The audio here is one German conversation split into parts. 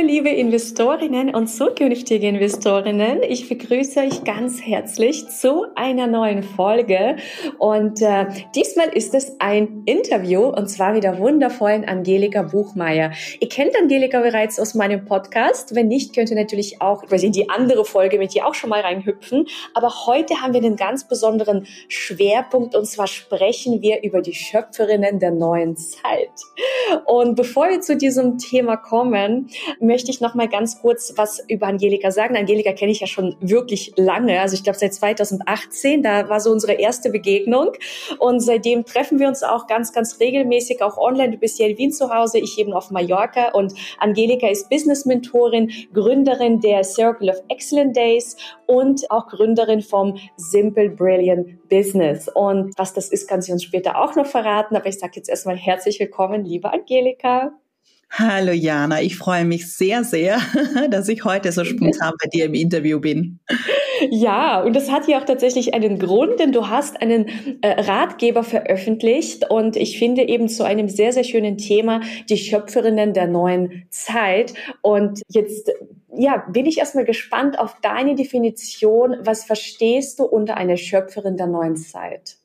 Hallo liebe Investorinnen und zukünftige Investorinnen, ich begrüße euch ganz herzlich zu einer neuen Folge und äh, diesmal ist es ein Interview und zwar mit der wundervollen Angelika Buchmeier. Ihr kennt Angelika bereits aus meinem Podcast, wenn nicht, könnt ihr natürlich auch quasi in die andere Folge mit ihr auch schon mal reinhüpfen, aber heute haben wir einen ganz besonderen Schwerpunkt und zwar sprechen wir über die Schöpferinnen der neuen Zeit. Und bevor wir zu diesem Thema kommen, möchte ich noch mal ganz kurz was über Angelika sagen. Angelika kenne ich ja schon wirklich lange, also ich glaube seit 2018, da war so unsere erste Begegnung und seitdem treffen wir uns auch ganz, ganz regelmäßig, auch online. Du bist hier in Wien zu Hause, ich eben auf Mallorca und Angelika ist Business-Mentorin, Gründerin der Circle of Excellent Days und auch Gründerin vom Simple Brilliant Business. Und was das ist, kann sie uns später auch noch verraten, aber ich sage jetzt erstmal herzlich willkommen, liebe Angelika. Hallo Jana, ich freue mich sehr, sehr, dass ich heute so spontan bei dir im Interview bin. Ja, und das hat ja auch tatsächlich einen Grund, denn du hast einen äh, Ratgeber veröffentlicht und ich finde eben zu einem sehr, sehr schönen Thema die Schöpferinnen der neuen Zeit. Und jetzt ja, bin ich erstmal gespannt auf deine Definition. Was verstehst du unter einer Schöpferin der neuen Zeit?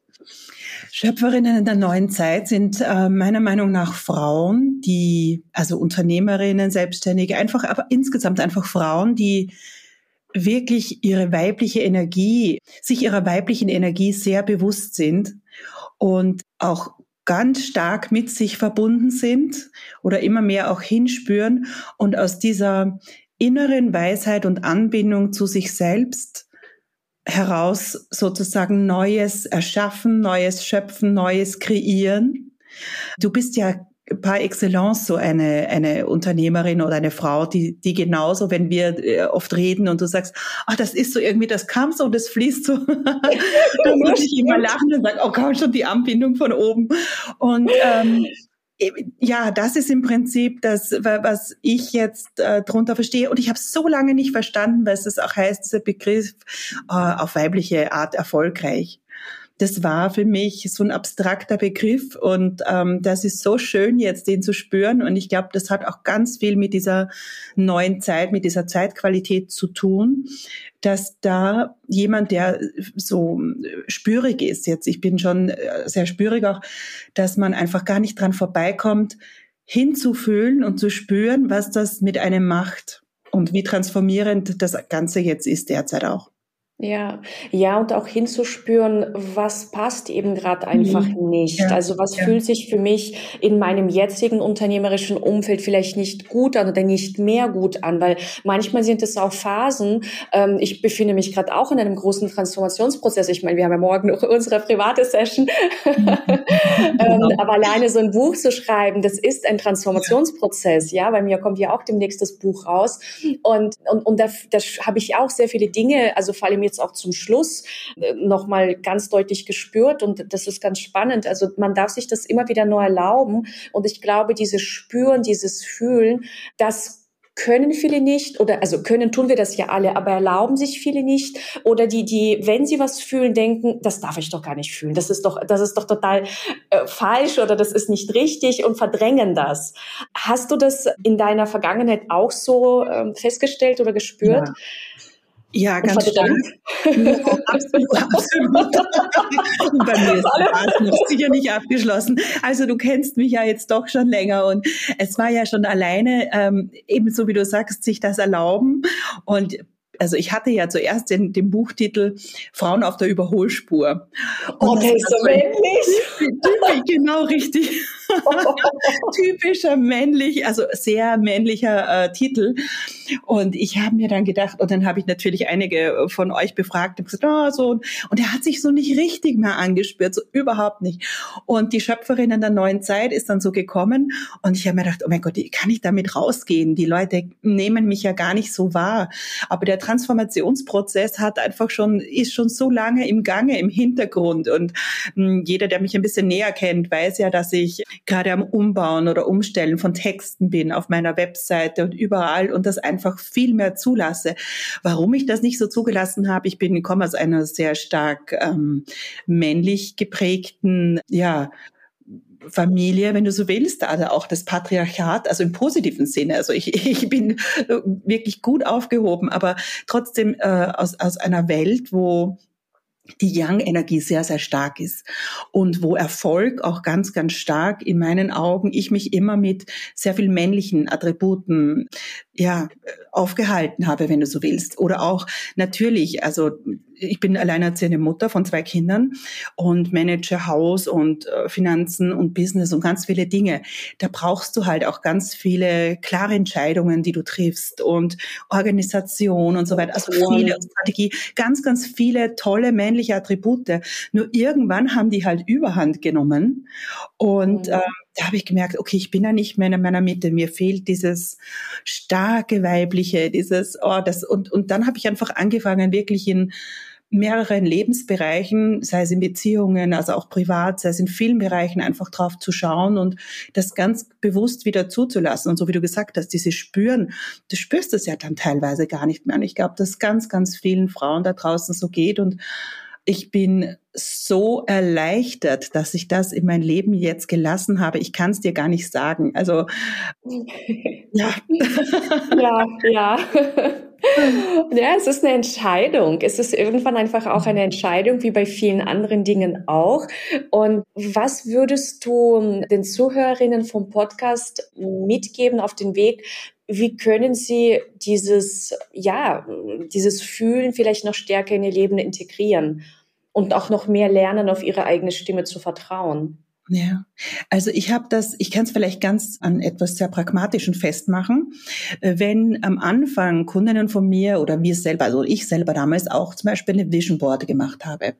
Schöpferinnen in der neuen Zeit sind äh, meiner Meinung nach Frauen, die, also Unternehmerinnen, Selbstständige, einfach, aber insgesamt einfach Frauen, die wirklich ihre weibliche Energie, sich ihrer weiblichen Energie sehr bewusst sind und auch ganz stark mit sich verbunden sind oder immer mehr auch hinspüren und aus dieser inneren Weisheit und Anbindung zu sich selbst heraus sozusagen Neues erschaffen, Neues schöpfen, Neues kreieren. Du bist ja par excellence so eine, eine Unternehmerin oder eine Frau, die, die genauso, wenn wir äh, oft reden und du sagst, ach, das ist so irgendwie, das kam so und das fließt so, dann muss ich immer lachen und sagen, oh, komm schon die Anbindung von oben. Und ähm, ja, das ist im Prinzip das, was ich jetzt äh, drunter verstehe. Und ich habe so lange nicht verstanden, was es auch heißt, dieser Begriff äh, auf weibliche Art erfolgreich das war für mich so ein abstrakter Begriff und ähm, das ist so schön jetzt, den zu spüren. Und ich glaube, das hat auch ganz viel mit dieser neuen Zeit, mit dieser Zeitqualität zu tun, dass da jemand, der so spürig ist, jetzt, ich bin schon äh, sehr spürig auch, dass man einfach gar nicht dran vorbeikommt, hinzufühlen und zu spüren, was das mit einem macht und wie transformierend das Ganze jetzt ist derzeit auch. Ja, ja, und auch hinzuspüren, was passt eben gerade einfach mhm. nicht. Ja, also was ja. fühlt sich für mich in meinem jetzigen unternehmerischen Umfeld vielleicht nicht gut an oder nicht mehr gut an, weil manchmal sind es auch Phasen. Ähm, ich befinde mich gerade auch in einem großen Transformationsprozess. Ich meine, wir haben ja morgen noch unsere private Session. Mhm. ähm, genau. aber alleine so ein Buch zu schreiben, das ist ein Transformationsprozess. Ja, bei mir kommt ja auch demnächst das Buch raus. Und, und, und da, da habe ich auch sehr viele Dinge, also vor allem jetzt auch zum Schluss äh, nochmal ganz deutlich gespürt und das ist ganz spannend. Also man darf sich das immer wieder neu erlauben und ich glaube, dieses Spüren, dieses Fühlen, das können viele nicht oder also können tun wir das ja alle, aber erlauben sich viele nicht oder die die wenn sie was fühlen denken, das darf ich doch gar nicht fühlen. Das ist doch das ist doch total äh, falsch oder das ist nicht richtig und verdrängen das. Hast du das in deiner Vergangenheit auch so ähm, festgestellt oder gespürt? Ja. Ja, ganz stark. Ja, absolut, absolut. bei mir ist das noch sicher nicht abgeschlossen. Also du kennst mich ja jetzt doch schon länger und es war ja schon alleine, ähm, ebenso wie du sagst, sich das erlauben und also ich hatte ja zuerst den, den Buchtitel Frauen auf der Überholspur. Und oh, der ist so männlich. Typisch, genau richtig. Typischer männlich, also sehr männlicher äh, Titel. Und ich habe mir dann gedacht, und dann habe ich natürlich einige von euch befragt und gesagt, oh, so. Und er hat sich so nicht richtig mehr angespürt, so überhaupt nicht. Und die Schöpferin in der neuen Zeit ist dann so gekommen und ich habe mir gedacht, oh mein Gott, kann ich damit rausgehen? Die Leute nehmen mich ja gar nicht so wahr. Aber der Transformationsprozess hat einfach schon, ist schon so lange im Gange, im Hintergrund. Und hm, jeder, der mich ein bisschen näher kennt, weiß ja, dass ich gerade am Umbauen oder Umstellen von Texten bin auf meiner Webseite und überall und das einfach viel mehr zulasse. Warum ich das nicht so zugelassen habe, ich bin, komme aus einer sehr stark ähm, männlich geprägten, ja, Familie, wenn du so willst, also auch das Patriarchat, also im positiven Sinne. Also ich, ich bin wirklich gut aufgehoben, aber trotzdem äh, aus, aus einer Welt, wo die Yang-Energie sehr, sehr stark ist und wo Erfolg auch ganz, ganz stark in meinen Augen, ich mich immer mit sehr viel männlichen Attributen, ja, aufgehalten habe, wenn du so willst. Oder auch natürlich, also ich bin alleinerziehende Mutter von zwei Kindern und manage Haus und äh, Finanzen und Business und ganz viele Dinge. Da brauchst du halt auch ganz viele klare Entscheidungen, die du triffst und Organisation und so weiter. Also viele Strategie, ganz, ganz viele tolle männliche Attribute. Nur irgendwann haben die halt Überhand genommen und mhm. ähm, da habe ich gemerkt, okay, ich bin ja nicht mehr in meiner Mitte. Mir fehlt dieses starke weibliche, dieses oh, das und und dann habe ich einfach angefangen wirklich in mehreren Lebensbereichen, sei es in Beziehungen, also auch privat, sei es in vielen Bereichen, einfach drauf zu schauen und das ganz bewusst wieder zuzulassen. Und so wie du gesagt hast, diese Spüren, du spürst es ja dann teilweise gar nicht mehr. Und ich glaube, dass ganz, ganz vielen Frauen da draußen so geht und ich bin so erleichtert, dass ich das in mein Leben jetzt gelassen habe. Ich kann es dir gar nicht sagen. Also ja, ja, ja. Ja, es ist eine Entscheidung. Es ist irgendwann einfach auch eine Entscheidung, wie bei vielen anderen Dingen auch. Und was würdest du den Zuhörerinnen vom Podcast mitgeben auf den Weg, wie können Sie dieses, ja, dieses Fühlen vielleicht noch stärker in Ihr Leben integrieren und auch noch mehr lernen, auf Ihre eigene Stimme zu vertrauen? Ja, also ich habe das, ich kann es vielleicht ganz an etwas sehr Pragmatischen festmachen. Äh, wenn am Anfang Kundinnen von mir oder wir selber, also ich selber damals auch zum Beispiel eine Vision Board gemacht habe,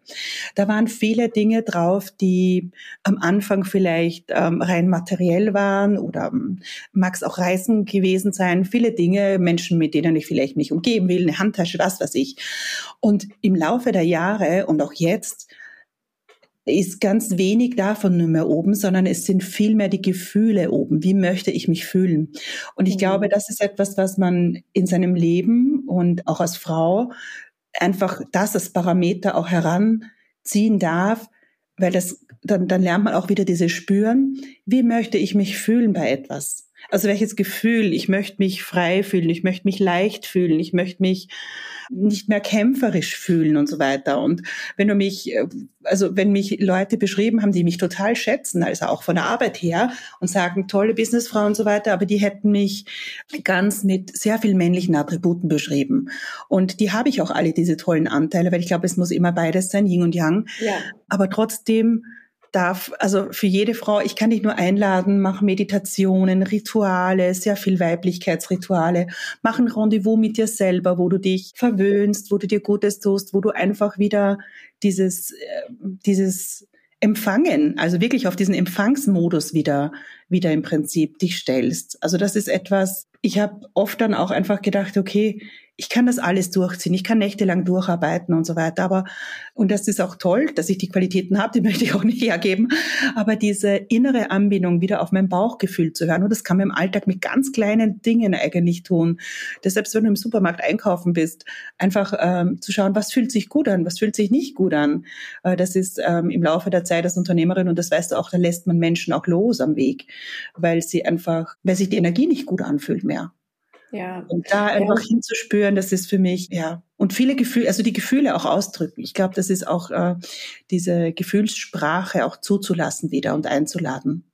da waren viele Dinge drauf, die am Anfang vielleicht ähm, rein materiell waren oder ähm, mag es auch Reisen gewesen sein, viele Dinge, Menschen, mit denen ich vielleicht mich umgeben will, eine Handtasche, was ich. Und im Laufe der Jahre und auch jetzt ist ganz wenig davon nur mehr oben, sondern es sind viel mehr die Gefühle oben. Wie möchte ich mich fühlen? Und ich mhm. glaube, das ist etwas, was man in seinem Leben und auch als Frau einfach das als Parameter auch heranziehen darf, weil das, dann, dann lernt man auch wieder diese Spüren. Wie möchte ich mich fühlen bei etwas? Also welches Gefühl? Ich möchte mich frei fühlen, ich möchte mich leicht fühlen, ich möchte mich nicht mehr kämpferisch fühlen und so weiter. Und wenn du mich, äh, also wenn mich Leute beschrieben haben, die mich total schätzen, also auch von der Arbeit her und sagen, tolle Businessfrau und so weiter, aber die hätten mich ganz mit sehr vielen männlichen Attributen beschrieben. Und die habe ich auch alle, diese tollen Anteile, weil ich glaube, es muss immer beides sein, Yin und Yang. Ja. Aber trotzdem darf, also für jede Frau, ich kann dich nur einladen, mach Meditationen, Rituale, sehr viel Weiblichkeitsrituale, mach ein Rendezvous mit dir selber, wo du dich verwöhnst, wo du dir Gutes tust, wo du einfach wieder dieses, äh, dieses Empfangen, also wirklich auf diesen Empfangsmodus wieder, wieder im Prinzip dich stellst. Also das ist etwas, ich habe oft dann auch einfach gedacht, okay, ich kann das alles durchziehen, ich kann nächtelang durcharbeiten und so weiter. Aber, und das ist auch toll, dass ich die Qualitäten habe, die möchte ich auch nicht hergeben. Aber diese innere Anbindung wieder auf mein Bauchgefühl zu hören, und das kann man im Alltag mit ganz kleinen Dingen eigentlich tun. Deshalb, wenn du im Supermarkt einkaufen bist, einfach ähm, zu schauen, was fühlt sich gut an, was fühlt sich nicht gut an. Äh, das ist ähm, im Laufe der Zeit als Unternehmerin, und das weißt du auch, da lässt man Menschen auch los am Weg, weil sie einfach, weil sich die Energie nicht gut anfühlt mehr. Ja. Und da einfach ja. hinzuspüren, das ist für mich, ja. Und viele Gefühle, also die Gefühle auch ausdrücken. Ich glaube, das ist auch äh, diese Gefühlssprache auch zuzulassen wieder und einzuladen.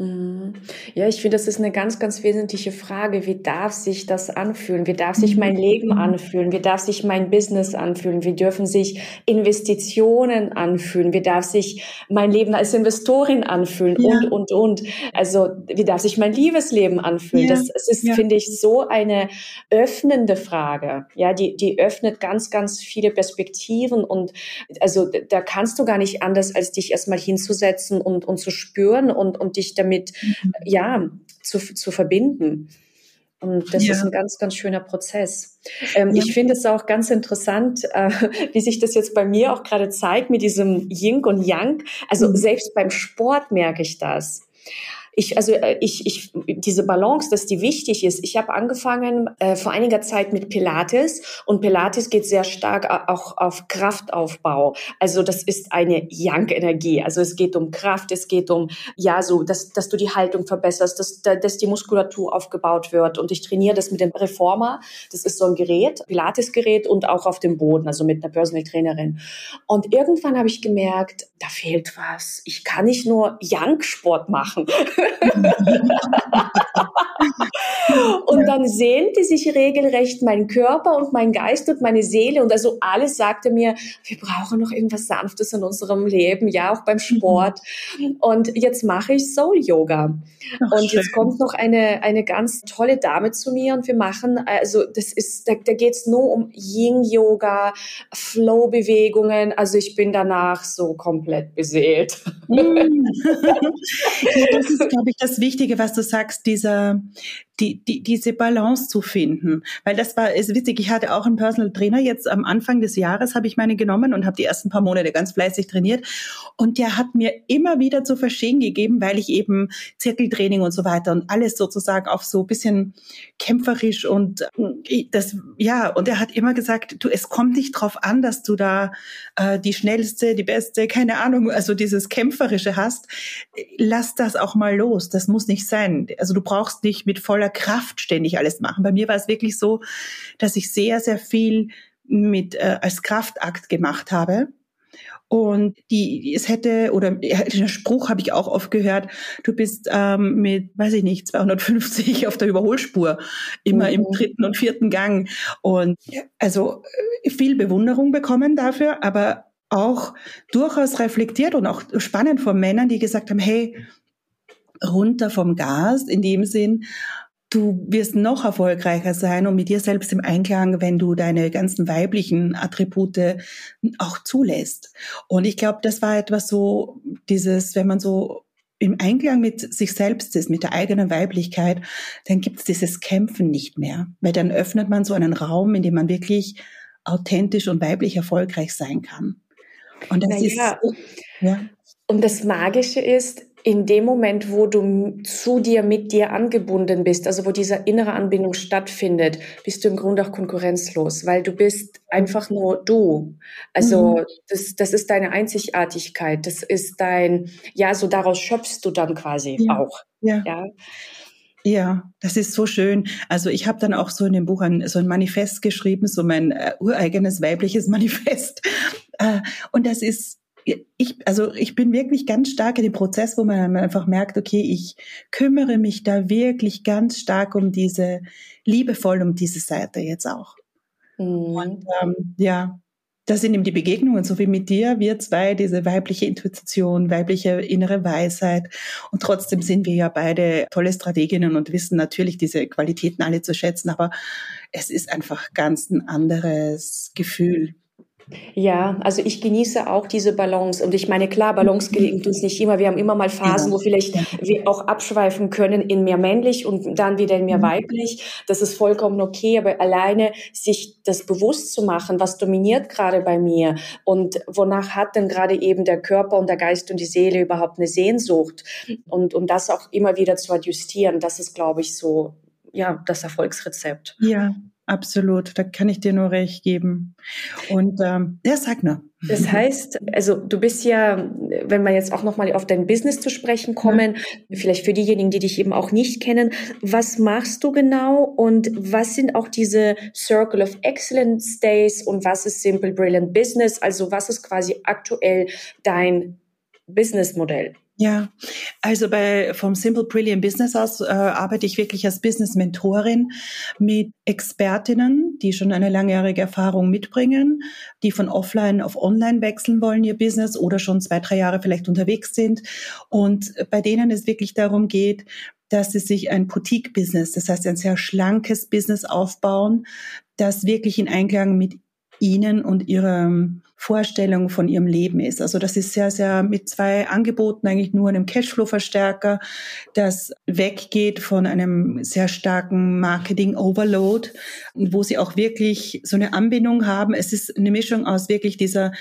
Mhm. Ja, ich finde, das ist eine ganz, ganz wesentliche Frage. Wie darf sich das anfühlen? Wie darf sich mein Leben mhm. anfühlen? Wie darf sich mein Business anfühlen? Wie dürfen sich Investitionen anfühlen? Wie darf sich mein Leben als Investorin anfühlen? Ja. Und, und, und. Also, wie darf sich mein Liebesleben anfühlen? Ja. Das, das ist, ja. finde ich, so eine öffnende Frage. Ja, die, die öffnet ganz, ganz viele Perspektiven und also da kannst du gar nicht anders, als dich erstmal hinzusetzen und, und zu spüren und, und dich damit damit mhm. ja zu, zu verbinden. Und das ja. ist ein ganz, ganz schöner Prozess. Ähm, ja. Ich finde es auch ganz interessant, äh, wie sich das jetzt bei mir auch gerade zeigt mit diesem Yin und Yang. Also mhm. selbst beim Sport merke ich das ich, also äh, ich, ich, diese Balance, dass die wichtig ist. Ich habe angefangen äh, vor einiger Zeit mit Pilates und Pilates geht sehr stark auch auf Kraftaufbau. Also das ist eine Yang-Energie. Also es geht um Kraft, es geht um ja so, dass, dass du die Haltung verbesserst, dass, dass die Muskulatur aufgebaut wird. Und ich trainiere das mit dem Reformer. Das ist so ein Gerät, Pilates-Gerät und auch auf dem Boden, also mit einer Personal Trainerin. Und irgendwann habe ich gemerkt, da fehlt was. Ich kann nicht nur Yang-Sport machen. und dann sehnte sich regelrecht mein Körper und mein Geist und meine Seele und also alles sagte mir, wir brauchen noch irgendwas Sanftes in unserem Leben, ja, auch beim Sport. Und jetzt mache ich Soul Yoga. Ach, und schön. jetzt kommt noch eine, eine ganz tolle Dame zu mir und wir machen, also das ist, da, da geht es nur um Yin Yoga, Flow-Bewegungen. Also ich bin danach so komplett beseelt. Mm. das ist, glaube ich, das Wichtige, was du sagst, dieser, die, die, diese Balance zu finden. Weil das war, ist witzig, ich hatte auch einen Personal Trainer, jetzt am Anfang des Jahres habe ich meine genommen und habe die ersten paar Monate ganz fleißig trainiert. Und der hat mir immer wieder zu verstehen gegeben, weil ich eben Zirkeltraining und so weiter und alles sozusagen auf so bisschen kämpferisch und äh, das, ja, und er hat immer gesagt, du, es kommt nicht drauf an, dass du da äh, die schnellste, die beste, keine Ahnung, also dieses Kämpferische hast. Lass das auch mal los. Das muss nicht sein. Also du brauchst nicht mit voller voller Kraft ständig alles machen. Bei mir war es wirklich so, dass ich sehr, sehr viel mit äh, als Kraftakt gemacht habe. Und die, es hätte, oder den Spruch habe ich auch oft gehört, du bist ähm, mit, weiß ich nicht, 250 auf der Überholspur, immer mhm. im dritten und vierten Gang. Und also äh, viel Bewunderung bekommen dafür, aber auch durchaus reflektiert und auch spannend von Männern, die gesagt haben, hey, runter vom Gas, in dem Sinn, Du wirst noch erfolgreicher sein und mit dir selbst im Einklang, wenn du deine ganzen weiblichen Attribute auch zulässt. Und ich glaube, das war etwas so, dieses, wenn man so im Einklang mit sich selbst ist, mit der eigenen Weiblichkeit, dann gibt es dieses Kämpfen nicht mehr. Weil dann öffnet man so einen Raum, in dem man wirklich authentisch und weiblich erfolgreich sein kann. Und das naja. ist, ja. Und das Magische ist, in dem Moment, wo du zu dir, mit dir angebunden bist, also wo diese innere Anbindung stattfindet, bist du im Grunde auch konkurrenzlos, weil du bist einfach nur du. Also mhm. das, das ist deine Einzigartigkeit, das ist dein, ja, so daraus schöpfst du dann quasi ja. auch. Ja. ja. Ja, das ist so schön. Also ich habe dann auch so in dem Buch ein, so ein Manifest geschrieben, so mein äh, ureigenes weibliches Manifest. Äh, und das ist ich, also ich bin wirklich ganz stark in dem Prozess, wo man einfach merkt, okay, ich kümmere mich da wirklich ganz stark um diese, liebevoll um diese Seite jetzt auch. Mhm. Und ähm, ja, das sind eben die Begegnungen, so wie mit dir, wir zwei, diese weibliche Intuition, weibliche innere Weisheit. Und trotzdem sind wir ja beide tolle Strateginnen und wissen natürlich diese Qualitäten alle zu schätzen, aber es ist einfach ganz ein anderes Gefühl. Ja, also ich genieße auch diese Balance. Und ich meine, klar, Balance gelingt uns nicht immer. Wir haben immer mal Phasen, wo vielleicht wir auch abschweifen können in mehr männlich und dann wieder in mehr mhm. weiblich. Das ist vollkommen okay. Aber alleine sich das bewusst zu machen, was dominiert gerade bei mir und wonach hat denn gerade eben der Körper und der Geist und die Seele überhaupt eine Sehnsucht und, und das auch immer wieder zu adjustieren, das ist, glaube ich, so, ja, das Erfolgsrezept. Ja, Absolut, da kann ich dir nur recht geben. Und ähm, ja, sag nur. Das heißt, also du bist ja, wenn wir jetzt auch nochmal auf dein Business zu sprechen kommen, ja. vielleicht für diejenigen, die dich eben auch nicht kennen, was machst du genau und was sind auch diese Circle of Excellence Days und was ist Simple Brilliant Business? Also was ist quasi aktuell dein Businessmodell? Ja, also bei vom Simple Brilliant Business aus äh, arbeite ich wirklich als Business Mentorin mit Expertinnen, die schon eine langjährige Erfahrung mitbringen, die von offline auf online wechseln wollen ihr Business oder schon zwei, drei Jahre vielleicht unterwegs sind. Und bei denen es wirklich darum geht, dass sie sich ein Boutique-Business, das heißt ein sehr schlankes Business aufbauen, das wirklich in Einklang mit ihnen und ihrer Vorstellung von ihrem Leben ist. Also das ist sehr, sehr mit zwei Angeboten eigentlich nur einem Cashflow-Verstärker, das weggeht von einem sehr starken Marketing-Overload, wo sie auch wirklich so eine Anbindung haben. Es ist eine Mischung aus wirklich dieser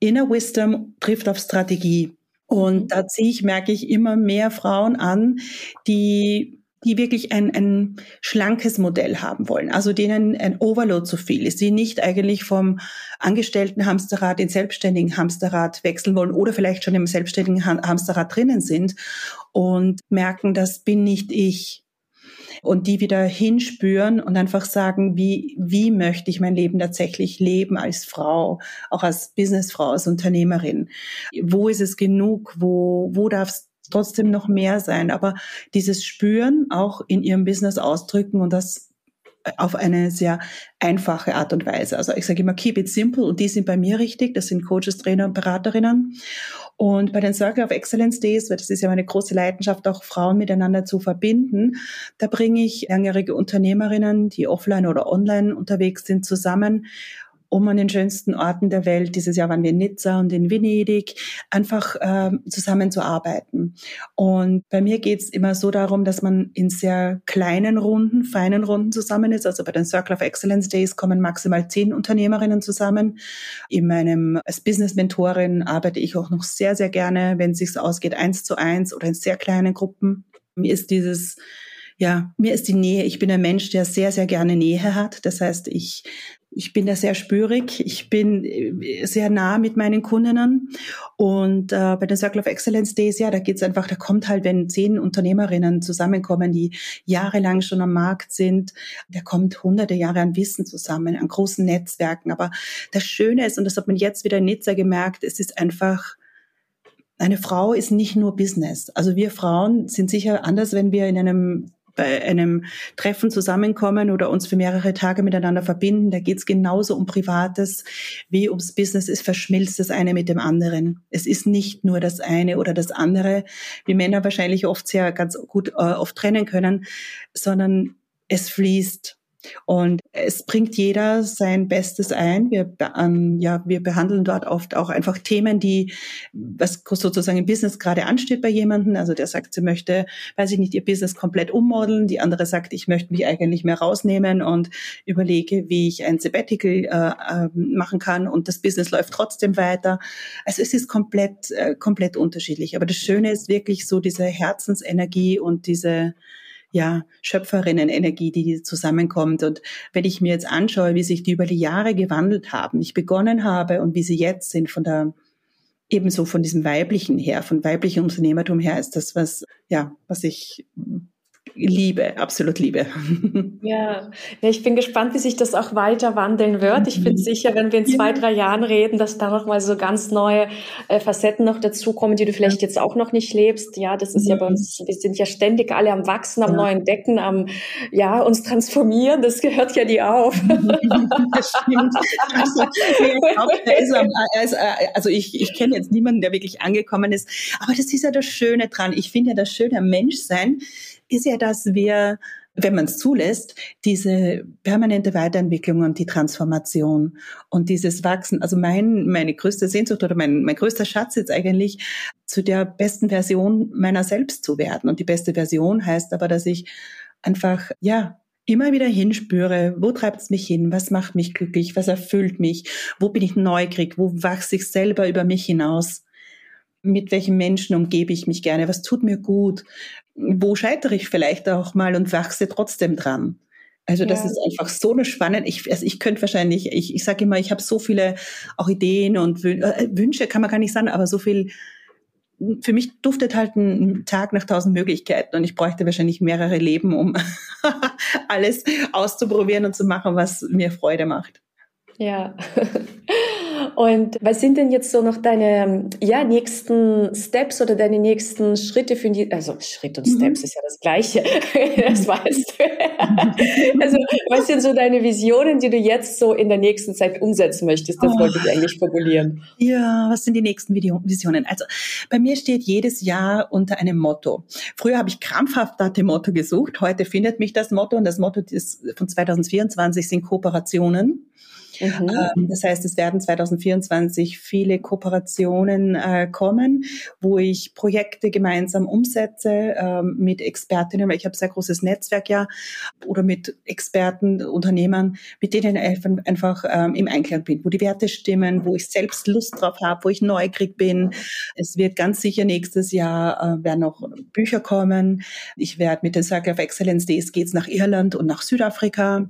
Inner Wisdom trifft auf Strategie. Und mhm. da ziehe ich, merke ich, immer mehr Frauen an, die die wirklich ein, ein schlankes Modell haben wollen, also denen ein Overload zu viel ist, die nicht eigentlich vom angestellten Hamsterrad in selbstständigen Hamsterrad wechseln wollen oder vielleicht schon im selbstständigen Hamsterrad drinnen sind und merken, das bin nicht ich und die wieder hinspüren und einfach sagen, wie, wie möchte ich mein Leben tatsächlich leben als Frau, auch als Businessfrau, als Unternehmerin? Wo ist es genug? Wo, wo darf es trotzdem noch mehr sein? Aber dieses Spüren auch in ihrem Business ausdrücken und das auf eine sehr einfache Art und Weise. Also ich sage immer, keep it simple und die sind bei mir richtig. Das sind Coaches, Trainer und Beraterinnen. Und bei den Circle of Excellence Days, weil das ist ja meine große Leidenschaft, auch Frauen miteinander zu verbinden, da bringe ich langjährige Unternehmerinnen, die offline oder online unterwegs sind, zusammen um an den schönsten Orten der Welt, dieses Jahr waren wir in Nizza und in Venedig, einfach ähm, zusammenzuarbeiten. Und bei mir geht's immer so darum, dass man in sehr kleinen Runden, feinen Runden zusammen ist. Also bei den Circle of Excellence Days kommen maximal zehn Unternehmerinnen zusammen. In meinem als Business-Mentorin arbeite ich auch noch sehr, sehr gerne, wenn es sich ausgeht, eins zu eins oder in sehr kleinen Gruppen. Mir ist dieses ja, mir ist die Nähe, ich bin ein Mensch, der sehr, sehr gerne Nähe hat. Das heißt, ich ich bin da sehr spürig, ich bin äh, sehr nah mit meinen Kundinnen und äh, bei den Circle of Excellence Days, ja, da geht's einfach, da kommt halt, wenn zehn Unternehmerinnen zusammenkommen, die jahrelang schon am Markt sind, da kommt hunderte Jahre an Wissen zusammen, an großen Netzwerken. Aber das Schöne ist, und das hat man jetzt wieder in Nizza gemerkt, es ist einfach, eine Frau ist nicht nur Business. Also wir Frauen sind sicher anders, wenn wir in einem bei einem Treffen zusammenkommen oder uns für mehrere Tage miteinander verbinden. Da geht es genauso um Privates wie ums Business. Es verschmilzt das eine mit dem anderen. Es ist nicht nur das eine oder das andere, wie Männer wahrscheinlich oft sehr ganz gut äh, oft trennen können, sondern es fließt. Und es bringt jeder sein Bestes ein. Wir, ähm, ja, wir behandeln dort oft auch einfach Themen, die, was sozusagen im Business gerade ansteht bei jemandem. Also der sagt, sie möchte, weiß ich nicht, ihr Business komplett ummodeln. Die andere sagt, ich möchte mich eigentlich mehr rausnehmen und überlege, wie ich ein Sabbatical äh, äh, machen kann und das Business läuft trotzdem weiter. Also es ist komplett, äh, komplett unterschiedlich. Aber das Schöne ist wirklich so diese Herzensenergie und diese, ja, Schöpferinnen-Energie, die zusammenkommt. Und wenn ich mir jetzt anschaue, wie sich die über die Jahre gewandelt haben, ich begonnen habe und wie sie jetzt sind von der ebenso von diesem weiblichen her, von weiblichem Unternehmertum her, ist das was, ja, was ich liebe, absolut liebe. Ja, ich bin gespannt, wie sich das auch weiter wandeln wird. Ich bin mhm. sicher, wenn wir in zwei, drei Jahren reden, dass da noch mal so ganz neue äh, Facetten noch dazukommen, die du vielleicht jetzt auch noch nicht lebst. Ja, das ist ja bei mhm. uns, wir sind ja ständig alle am Wachsen, am ja. neuen Decken, am, ja, uns transformieren. Das gehört ja dir auf. das stimmt. Also, also ich, ich kenne jetzt niemanden, der wirklich angekommen ist. Aber das ist ja das Schöne dran. Ich finde ja das Schöne am Menschsein, ist ja, dass wir wenn man es zulässt, diese permanente Weiterentwicklung und die Transformation und dieses Wachsen. Also mein, meine größte Sehnsucht oder mein, mein größter Schatz ist eigentlich, zu der besten Version meiner selbst zu werden. Und die beste Version heißt aber, dass ich einfach, ja, immer wieder hinspüre, wo treibt es mich hin, was macht mich glücklich, was erfüllt mich, wo bin ich neugierig, wo wachse ich selber über mich hinaus? Mit welchen Menschen umgebe ich mich gerne, was tut mir gut, wo scheitere ich vielleicht auch mal und wachse trotzdem dran. Also das ja. ist einfach so eine spannende, ich, also ich könnte wahrscheinlich, ich, ich sage immer, ich habe so viele auch Ideen und äh, Wünsche, kann man gar nicht sagen, aber so viel, für mich duftet halt ein Tag nach tausend Möglichkeiten und ich bräuchte wahrscheinlich mehrere Leben, um alles auszuprobieren und zu machen, was mir Freude macht. Ja. Und was sind denn jetzt so noch deine ja, nächsten Steps oder deine nächsten Schritte für die, also Schritt und Steps mhm. ist ja das Gleiche, das weißt du. also was sind so deine Visionen, die du jetzt so in der nächsten Zeit umsetzen möchtest? Das oh. wollte ich eigentlich formulieren. Ja, was sind die nächsten Visionen? Also bei mir steht jedes Jahr unter einem Motto. Früher habe ich krampfhaft nach dem Motto gesucht, heute findet mich das Motto und das Motto ist von 2024 sind Kooperationen. Mhm. Ähm, das heißt, es werden 2024 viele Kooperationen äh, kommen, wo ich Projekte gemeinsam umsetze ähm, mit Expertinnen, weil ich habe sehr großes Netzwerk ja, oder mit Experten, Unternehmern, mit denen ich einfach ähm, im Einklang bin, wo die Werte stimmen, wo ich selbst Lust drauf habe, wo ich neugierig bin. Es wird ganz sicher nächstes Jahr äh, werden noch Bücher kommen. Ich werde mit den Circle of Excellence Days geht's nach Irland und nach Südafrika.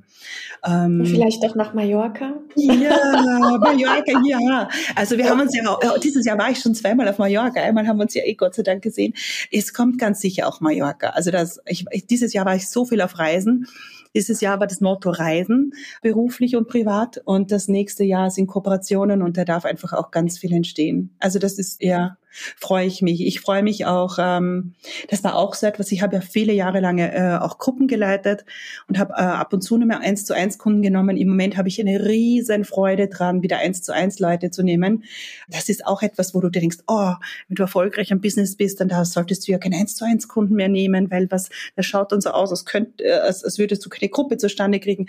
Ähm, Vielleicht auch nach Mallorca? Ja, Mallorca, ja. Also wir haben uns ja, auch, dieses Jahr war ich schon zweimal auf Mallorca. Einmal haben wir uns ja eh Gott sei Dank gesehen. Es kommt ganz sicher auch Mallorca. Also das, ich, dieses Jahr war ich so viel auf Reisen. Dieses Jahr war das Motto Reisen, beruflich und privat. Und das nächste Jahr sind Kooperationen und da darf einfach auch ganz viel entstehen. Also das ist eher freue ich mich. Ich freue mich auch, ähm, das war auch so etwas, ich habe ja viele Jahre lange äh, auch Gruppen geleitet und habe äh, ab und zu nur mehr eins zu eins Kunden genommen. Im Moment habe ich eine riesen Freude dran, wieder eins zu eins Leute zu nehmen. Das ist auch etwas, wo du dir denkst, oh, wenn du erfolgreich am Business bist, dann da solltest du ja keinen eins zu eins Kunden mehr nehmen, weil was, das schaut dann so aus, als, könnt, äh, als, als würdest du keine Gruppe zustande kriegen.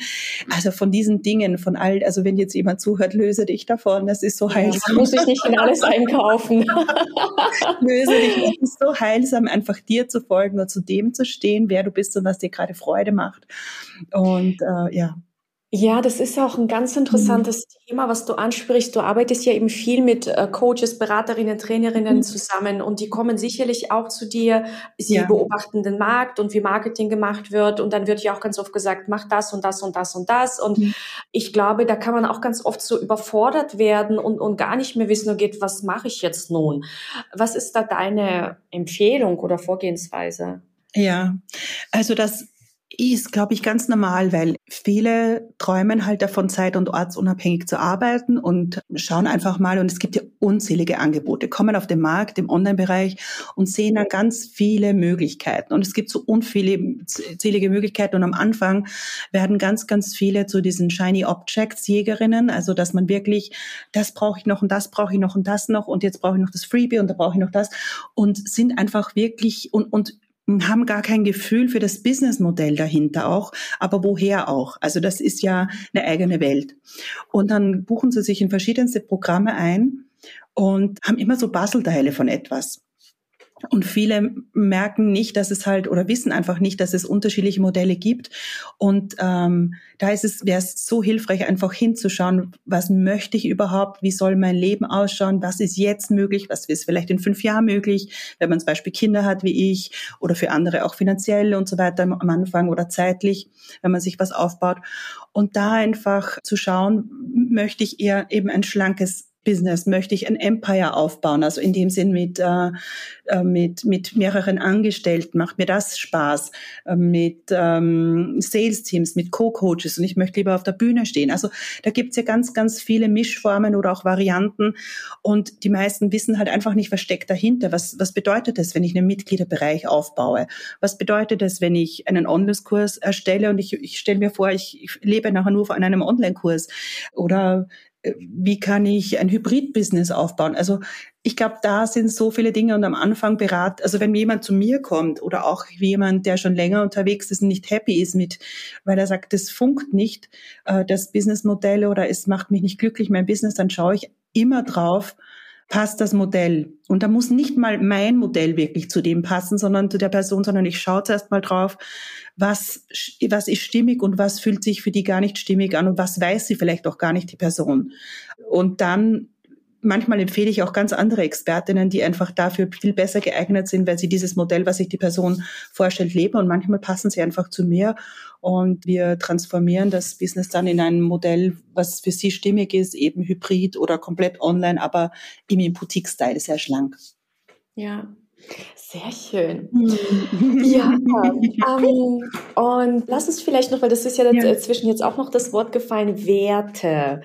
Also von diesen Dingen, von all, also wenn jetzt jemand zuhört, löse dich davon. Das ist so heilsam. Ja, muss ich nicht in alles einkaufen. Löse dich. Es ist so heilsam, einfach dir zu folgen und zu dem zu stehen, wer du bist und was dir gerade Freude macht. Und äh, ja, ja, das ist auch ein ganz interessantes mhm. Thema, was du ansprichst. Du arbeitest ja eben viel mit äh, Coaches, Beraterinnen, Trainerinnen mhm. zusammen und die kommen sicherlich auch zu dir. Sie ja. beobachten den Markt und wie Marketing gemacht wird und dann wird ja auch ganz oft gesagt, mach das und das und das und das. Und mhm. ich glaube, da kann man auch ganz oft so überfordert werden und, und gar nicht mehr wissen, okay, was mache ich jetzt nun? Was ist da deine Empfehlung oder Vorgehensweise? Ja, also das ist, glaube ich, ganz normal, weil viele träumen halt davon, zeit- und ortsunabhängig zu arbeiten und schauen einfach mal, und es gibt ja unzählige Angebote, kommen auf den Markt im Online-Bereich und sehen dann ganz viele Möglichkeiten. Und es gibt so unzählige Möglichkeiten und am Anfang werden ganz, ganz viele zu diesen Shiny Objects Jägerinnen, also dass man wirklich, das brauche ich noch und das brauche ich noch und das noch und jetzt brauche ich noch das Freebie und da brauche ich noch das und sind einfach wirklich und, und haben gar kein Gefühl für das Businessmodell dahinter auch, aber woher auch? Also das ist ja eine eigene Welt. Und dann buchen sie sich in verschiedenste Programme ein und haben immer so Baselteile von etwas. Und viele merken nicht, dass es halt oder wissen einfach nicht, dass es unterschiedliche Modelle gibt. Und ähm, da ist es, wäre es so hilfreich, einfach hinzuschauen, was möchte ich überhaupt, wie soll mein Leben ausschauen, was ist jetzt möglich, was ist vielleicht in fünf Jahren möglich, wenn man zum Beispiel Kinder hat wie ich oder für andere auch finanziell und so weiter am Anfang oder zeitlich, wenn man sich was aufbaut. Und da einfach zu schauen, möchte ich eher eben ein schlankes Business? Möchte ich ein Empire aufbauen? Also in dem Sinn mit, äh, äh, mit, mit mehreren Angestellten. Macht mir das Spaß? Äh, mit ähm, Sales-Teams, mit Co-Coaches und ich möchte lieber auf der Bühne stehen. Also da gibt's ja ganz, ganz viele Mischformen oder auch Varianten und die meisten wissen halt einfach nicht, was steckt dahinter. Was, was bedeutet das, wenn ich einen Mitgliederbereich aufbaue? Was bedeutet das, wenn ich einen Online-Kurs erstelle und ich, ich stelle mir vor, ich, ich lebe nachher nur von einem Online-Kurs? Oder wie kann ich ein Hybrid-Business aufbauen? Also ich glaube, da sind so viele Dinge und am Anfang berat, also wenn jemand zu mir kommt oder auch jemand, der schon länger unterwegs ist und nicht happy ist mit, weil er sagt, das funkt nicht, äh, das Businessmodell oder es macht mich nicht glücklich, mein Business, dann schaue ich immer drauf, passt das Modell. Und da muss nicht mal mein Modell wirklich zu dem passen, sondern zu der Person, sondern ich schaue zuerst mal drauf, was, was ist stimmig und was fühlt sich für die gar nicht stimmig an und was weiß sie vielleicht auch gar nicht, die Person. Und dann manchmal empfehle ich auch ganz andere Expertinnen, die einfach dafür viel besser geeignet sind, weil sie dieses Modell, was sich die Person vorstellt, leben. Und manchmal passen sie einfach zu mir. Und wir transformieren das Business dann in ein Modell, was für sie stimmig ist, eben hybrid oder komplett online, aber im Boutique-Style sehr schlank. Ja, Sehr schön. ja, ähm, und lass uns vielleicht noch, weil das ist ja, ja jetzt auch noch das Wort gefallen, Werte.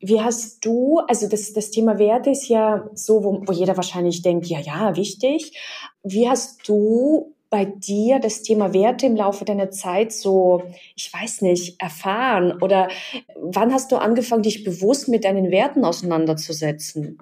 Wie hast du, also das, das Thema Werte ist ja so, wo, wo jeder wahrscheinlich denkt, ja, ja, wichtig. Wie hast du bei dir das Thema Werte im Laufe deiner Zeit so, ich weiß nicht, erfahren? Oder wann hast du angefangen, dich bewusst mit deinen Werten auseinanderzusetzen?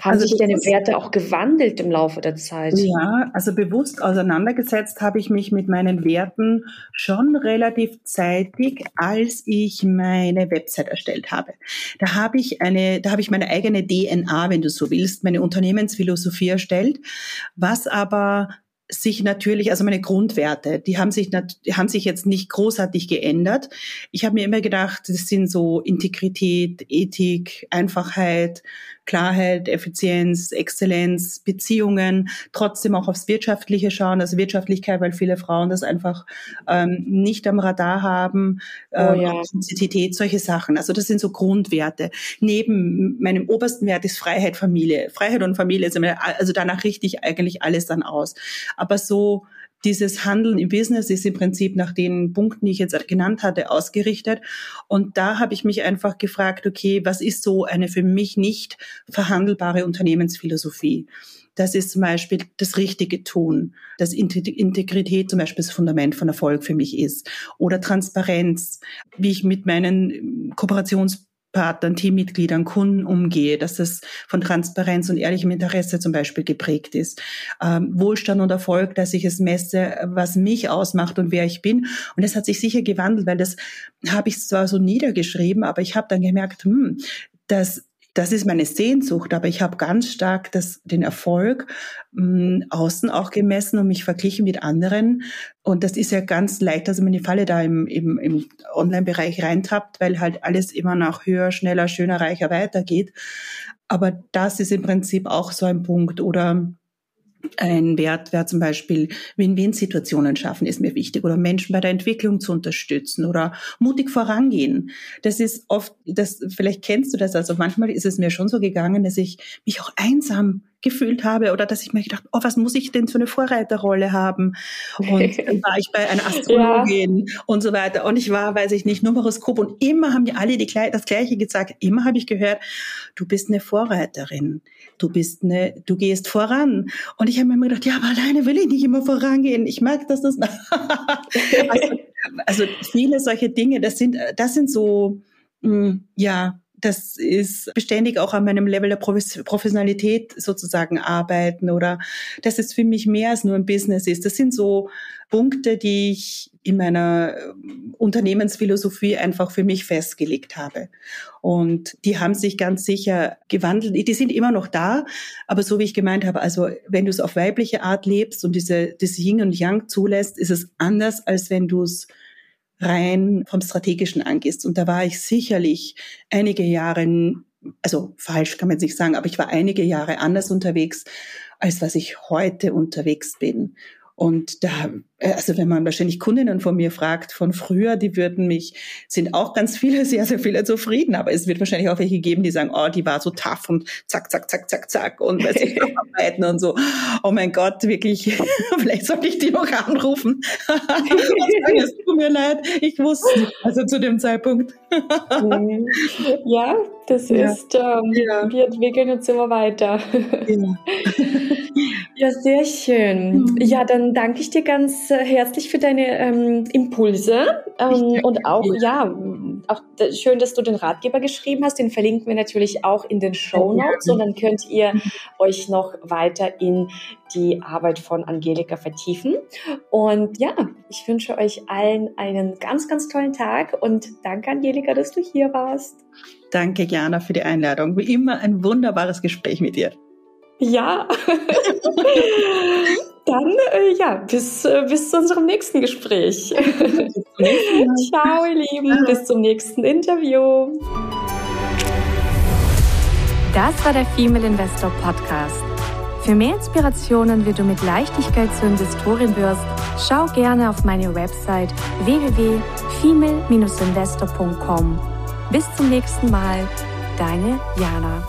Haben also sich deine Werte auch gewandelt im Laufe der Zeit? Ja, also bewusst auseinandergesetzt habe ich mich mit meinen Werten schon relativ zeitig, als ich meine Website erstellt habe. Da habe ich eine, da habe ich meine eigene DNA, wenn du so willst, meine Unternehmensphilosophie erstellt, was aber sich natürlich, also meine Grundwerte, die haben sich, die haben sich jetzt nicht großartig geändert. Ich habe mir immer gedacht, das sind so Integrität, Ethik, Einfachheit, Klarheit, Effizienz, Exzellenz, Beziehungen, trotzdem auch aufs Wirtschaftliche schauen, also Wirtschaftlichkeit, weil viele Frauen das einfach ähm, nicht am Radar haben, oh, ähm, ja. solche Sachen. Also das sind so Grundwerte. Neben meinem obersten Wert ist Freiheit, Familie. Freiheit und Familie, also danach richte ich eigentlich alles dann aus. Aber so dieses Handeln im Business ist im Prinzip nach den Punkten, die ich jetzt genannt hatte, ausgerichtet. Und da habe ich mich einfach gefragt, okay, was ist so eine für mich nicht verhandelbare Unternehmensphilosophie? Das ist zum Beispiel das richtige Tun, dass Integrität zum Beispiel das Fundament von Erfolg für mich ist. Oder Transparenz, wie ich mit meinen Kooperations Partnern, Teammitgliedern, Kunden umgehe, dass es von Transparenz und ehrlichem Interesse zum Beispiel geprägt ist. Ähm, Wohlstand und Erfolg, dass ich es messe, was mich ausmacht und wer ich bin. Und das hat sich sicher gewandelt, weil das habe ich zwar so niedergeschrieben, aber ich habe dann gemerkt, hm, dass das ist meine Sehnsucht, aber ich habe ganz stark das, den Erfolg mh, hm, außen auch gemessen und mich verglichen mit anderen. Und das ist ja ganz leicht, dass man die Falle da im, im, im Online-Bereich reintappt, weil halt alles immer nach höher, schneller, schöner, reicher weitergeht. Aber das ist im Prinzip auch so ein Punkt. Oder ein Wert wäre zum Beispiel Win-Win-Situationen schaffen, ist mir wichtig. Oder Menschen bei der Entwicklung zu unterstützen oder mutig vorangehen. Das ist oft, das, vielleicht kennst du das, also manchmal ist es mir schon so gegangen, dass ich mich auch einsam gefühlt habe oder dass ich mir gedacht, oh, was muss ich denn für eine Vorreiterrolle haben? Und dann war ich bei einer Astrologin ja. und so weiter. Und ich war, weiß ich nicht, Numeroskop und immer haben die alle die, das Gleiche gesagt. Immer habe ich gehört, du bist eine Vorreiterin. Du bist eine, du gehst voran. Und ich habe mir immer gedacht, ja, aber alleine will ich nicht immer vorangehen. Ich mag, dass das, also, also viele solche Dinge, das sind, das sind so, mm, ja, das ist beständig auch an meinem Level der Professionalität sozusagen arbeiten oder dass es für mich mehr als nur ein Business ist. Das sind so Punkte, die ich in meiner ähm, Unternehmensphilosophie einfach für mich festgelegt habe. Und die haben sich ganz sicher gewandelt. Die sind immer noch da, aber so wie ich gemeint habe, also wenn du es auf weibliche Art lebst und diese, das Yin und Yang zulässt, ist es anders, als wenn du es rein vom Strategischen angehst. Und da war ich sicherlich einige Jahre, also falsch kann man nicht sagen, aber ich war einige Jahre anders unterwegs, als was ich heute unterwegs bin. Und da, also wenn man wahrscheinlich Kundinnen von mir fragt, von früher, die würden mich, sind auch ganz viele, sehr, sehr viele zufrieden, aber es wird wahrscheinlich auch welche geben, die sagen, oh, die war so tough und zack, zack, zack, zack, zack und weiß ich, arbeiten und so. Oh mein Gott, wirklich, vielleicht sollte ich die noch anrufen. es tut mir leid, ich wusste nicht, also zu dem Zeitpunkt. Ja, das ja. ist, ähm, ja. wir entwickeln uns immer weiter. Ja. Ja, sehr schön. Mhm. Ja, dann danke ich dir ganz äh, herzlich für deine ähm, Impulse ähm, und auch ja, auch schön, dass du den Ratgeber geschrieben hast. Den verlinken wir natürlich auch in den Show Notes und dann könnt ihr mhm. euch noch weiter in die Arbeit von Angelika vertiefen. Und ja, ich wünsche euch allen einen ganz, ganz tollen Tag und danke Angelika, dass du hier warst. Danke, Jana, für die Einladung. Wie immer ein wunderbares Gespräch mit dir. Ja. Dann, äh, ja, bis, äh, bis zu unserem nächsten Gespräch. Ciao, ihr Lieben. Bis zum nächsten Interview. Das war der Female Investor Podcast. Für mehr Inspirationen, wie du mit Leichtigkeit zur Investorin wirst, schau gerne auf meine Website www.female-investor.com. Bis zum nächsten Mal, deine Jana.